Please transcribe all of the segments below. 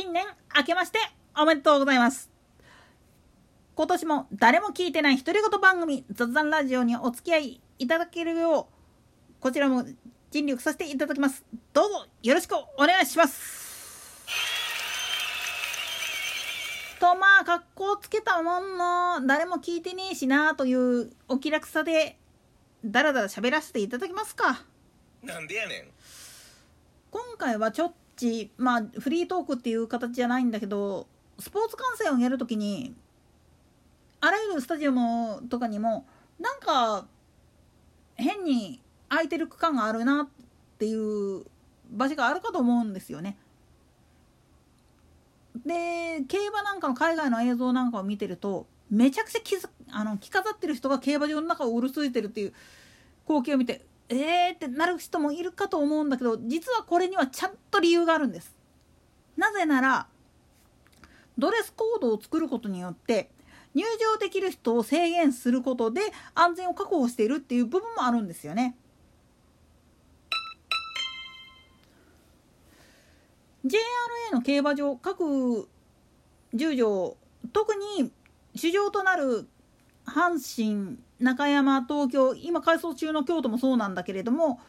新年明けましておめでとうございます。今年も誰も聞いてない独り言番組雑談ラジオにお付き合いいただけるようこちらも尽力させていただきます。どうぞよろしくお願いします。とまあ格好つけたもんの誰も聞いてねえしなというお気楽さでだらだら喋らせていただきますか。なんでやねん。今回はちょっちまあフリートークっていう形じゃないんだけどスポーツ観戦をやるときにあらゆるスタジアムとかにもなんか変に空いてる区間があるなっていう場所があるかと思うんですよね。で競馬なんかの海外の映像なんかを見てるとめちゃくちゃ着あの着飾ってる人が競馬場の中をうるついてるっていう光景を見てえーってなる人もいるかと思うんだけど実はこれにはちゃんと理由があるんです。なぜならドレスコードを作ることによって入場できる人を制限することで安全を確保しているっていう部分もあるんですよね。JRA の競馬場各10条特に主場となる阪神中山東京今改装中の京都もそうなんだけれども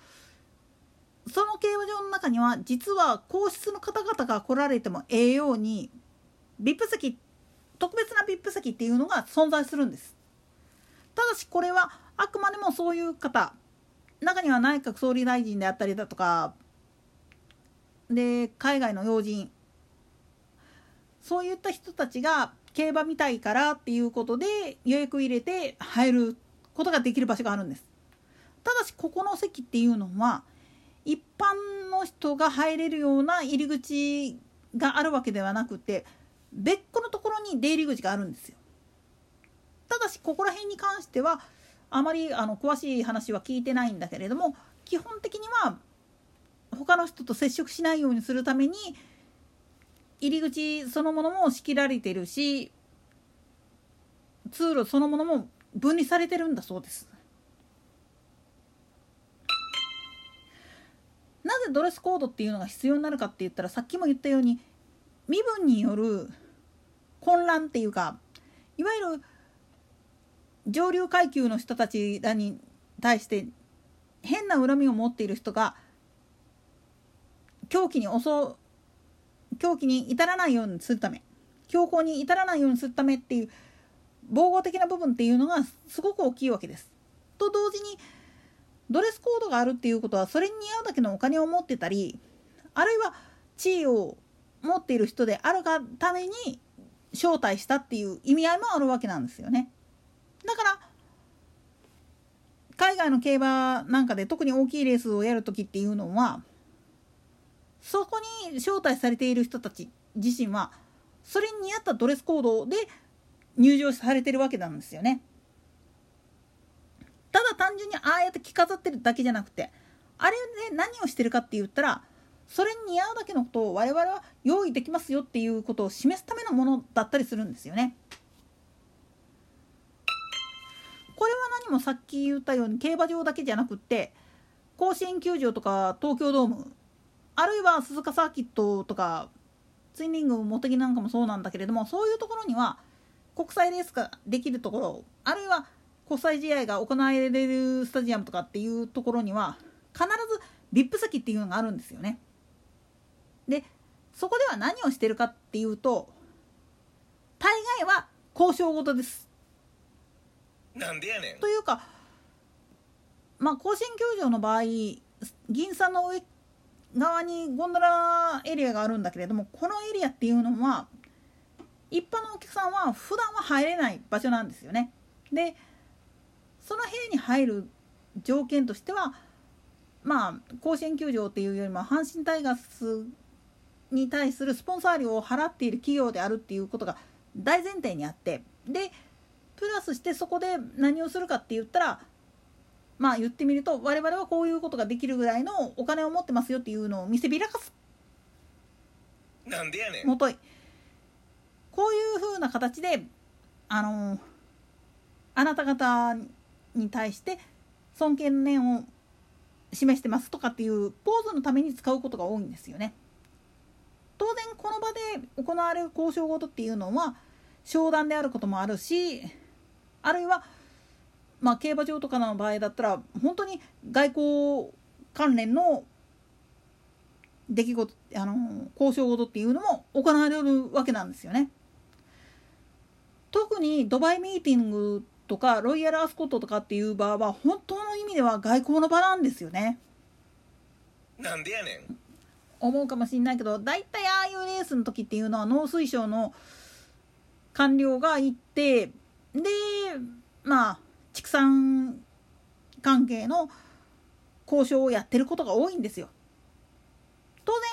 その競馬場の中には実は皇室の方々が来られてもええように VIP 席特別な VIP 席っていうのが存在するんです。ただしこれはあくまでもそういう方中には内閣総理大臣であったりだとかで海外の要人そういった人たちが競馬見たいからっていうことで予約入れて入ることができる場所があるんです。ただしここの席っていうのは一般の人が入れるような入り口があるわけではなくて別個のところに出入り口があるんですよ。ただしここら辺に関してはあまりあの詳しい話は聞いてないんだけれども基本的には他の人と接触しないようにするために入り口そのものも仕切られてるし通路そのものも分離されてるんだそうです。なぜドレスコードっていうのが必要になるかって言ったらさっきも言ったように身分による混乱っていうかいわゆる上流階級の人たちらに対して変な恨みを持っている人が狂気に襲う狂気に至らないようにするため強行に至らないようにするためっていう防護的な部分っていうのがすごく大きいわけです。と同時にドレスコードがあるっていうことはそれに似合うだけのお金を持ってたりあるいは地位を持っている人であるがために招待したっていう意味合いもあるわけなんですよね。だから海外の競馬なんかで特に大きいレースをやる時っていうのはそこに招待されている人たち自身はそれに似合ったドレスコードで入場されてるわけなんですよね。ただ単純にああやって着飾ってるだけじゃなくてあれで何をしてるかって言ったらそれに似合うだけのことを我々は用意できますよっていうことを示すためのものだったりするんですよね。これは何もさっき言ったように競馬場だけじゃなくって甲子園球場とか東京ドームあるいは鈴鹿サーキットとかツインリング茂木なんかもそうなんだけれどもそういうところには国際レースができるところあるいは国際試合が行われるスタジアムとかっていうところには必ず VIP 席っていうのがあるんですよね。でそこでは何をしてるかっていうと大概は交渉事です。なんでやねんというかまあ甲子園球場の場合銀座の上側にゴンドラエリアがあるんだけれどもこのエリアっていうのは一般のお客さんは普段は入れない場所なんですよね。でその部屋に入る条件としてはまあ甲子園球場っていうよりも阪神タイガースに対するスポンサー料を払っている企業であるっていうことが大前提にあってでプラスしてそこで何をするかって言ったらまあ言ってみると我々はこういうことができるぐらいのお金を持ってますよっていうのを見せびらかす。なんでやねん。もとい。こういうふうな形であのあなた方に対して尊敬の念を示してますとかっていうポーズのために使うことが多いんですよね。当然この場で行われる交渉事っていうのは商談であることもあるしあるいはまあ競馬場とかの場合だったら本当に外交関連の出来事あの交渉事っていうのも行われるわけなんですよね。特にドバイミーティングとかロイヤルアスコットとかっていう場は本当の意味では外交の場なんですよね。なんでやねん思うかもしれないけど大体ああいうレースの時っていうのは農水省の官僚が行ってでまあ畜産関係の交渉をやってることが多いんですよ。当然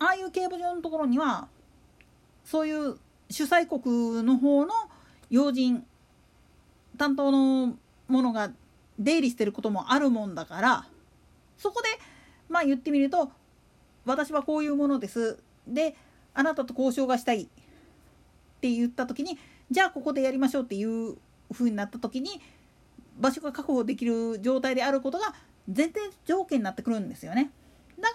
ああいう競馬場のところにはそういう主催国の方の要人担当のものが出入りしてることもあるもんだからそこでまあ言ってみると私はこういうものですであなたと交渉がしたいって言った時にじゃあここでやりましょうっていう風になった時に場所が確保できる状態であることが前提条件になってくるんですよね。だか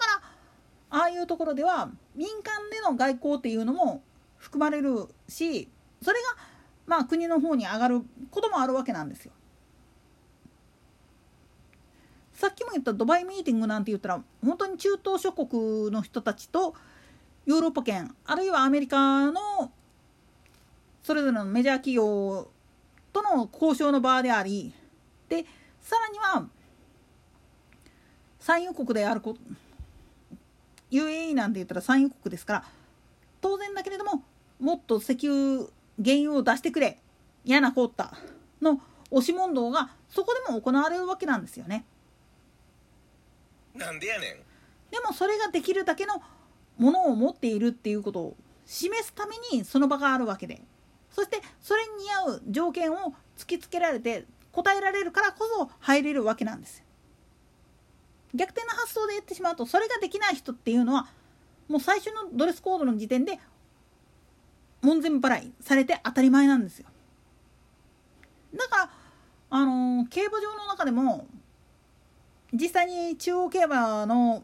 らああいうところでは民間での外交っていうのも含まれるしそれがまあ国の方に上がることもあるわけなんですよ。さっきも言ったドバイミーティングなんて言ったら本当に中東諸国の人たちとヨーロッパ圏あるいはアメリカのそれぞれのメジャー企業との交渉の場でありでさらには産油国であるこ UAE なんて言ったら産油国ですから当然だけれどももっと石油原油を出してくれ嫌なこったの押し問答がそこでも行われるわけなんですよね。なんでやねんでもそれができるだけのものを持っているっていうことを示すためにその場があるわけでそしてそれに似合う条件を突きつけられて答えられるからこそ入れるわけなんです逆転の発想で言ってしまうとそれができない人っていうのはもう最初のドレスコードの時点で門前払いされて当たり前なんですよ。だからあのー競馬場の中でも実際に中央競馬の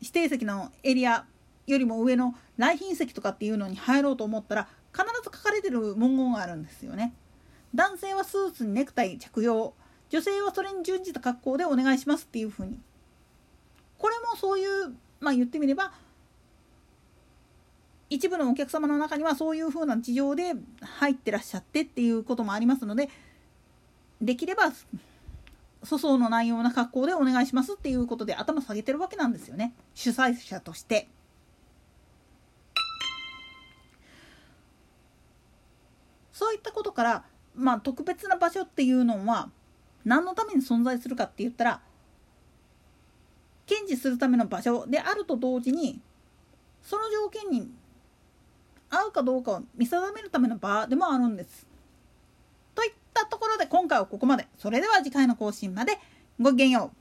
指定席のエリアよりも上の来賓席とかっていうのに入ろうと思ったら必ずれてる文言があるんですよね。男性はスーツにネクタイ着用女性はそれに準じた格好でお願いしますっていうふうにこれもそういうまあ言ってみれば一部のお客様の中にはそういうふうな事情で入ってらっしゃってっていうこともありますのでできれば粗相のないような格好でお願いしますっていうことで頭下げてるわけなんですよね主催者として。そういったことから、まあ、特別な場所っていうのは何のために存在するかって言ったら検事するための場所であると同時にその条件に合うかどうかを見定めるための場でもあるんです。といったところで今回はここまで。それでは次回の更新までごきげんよう。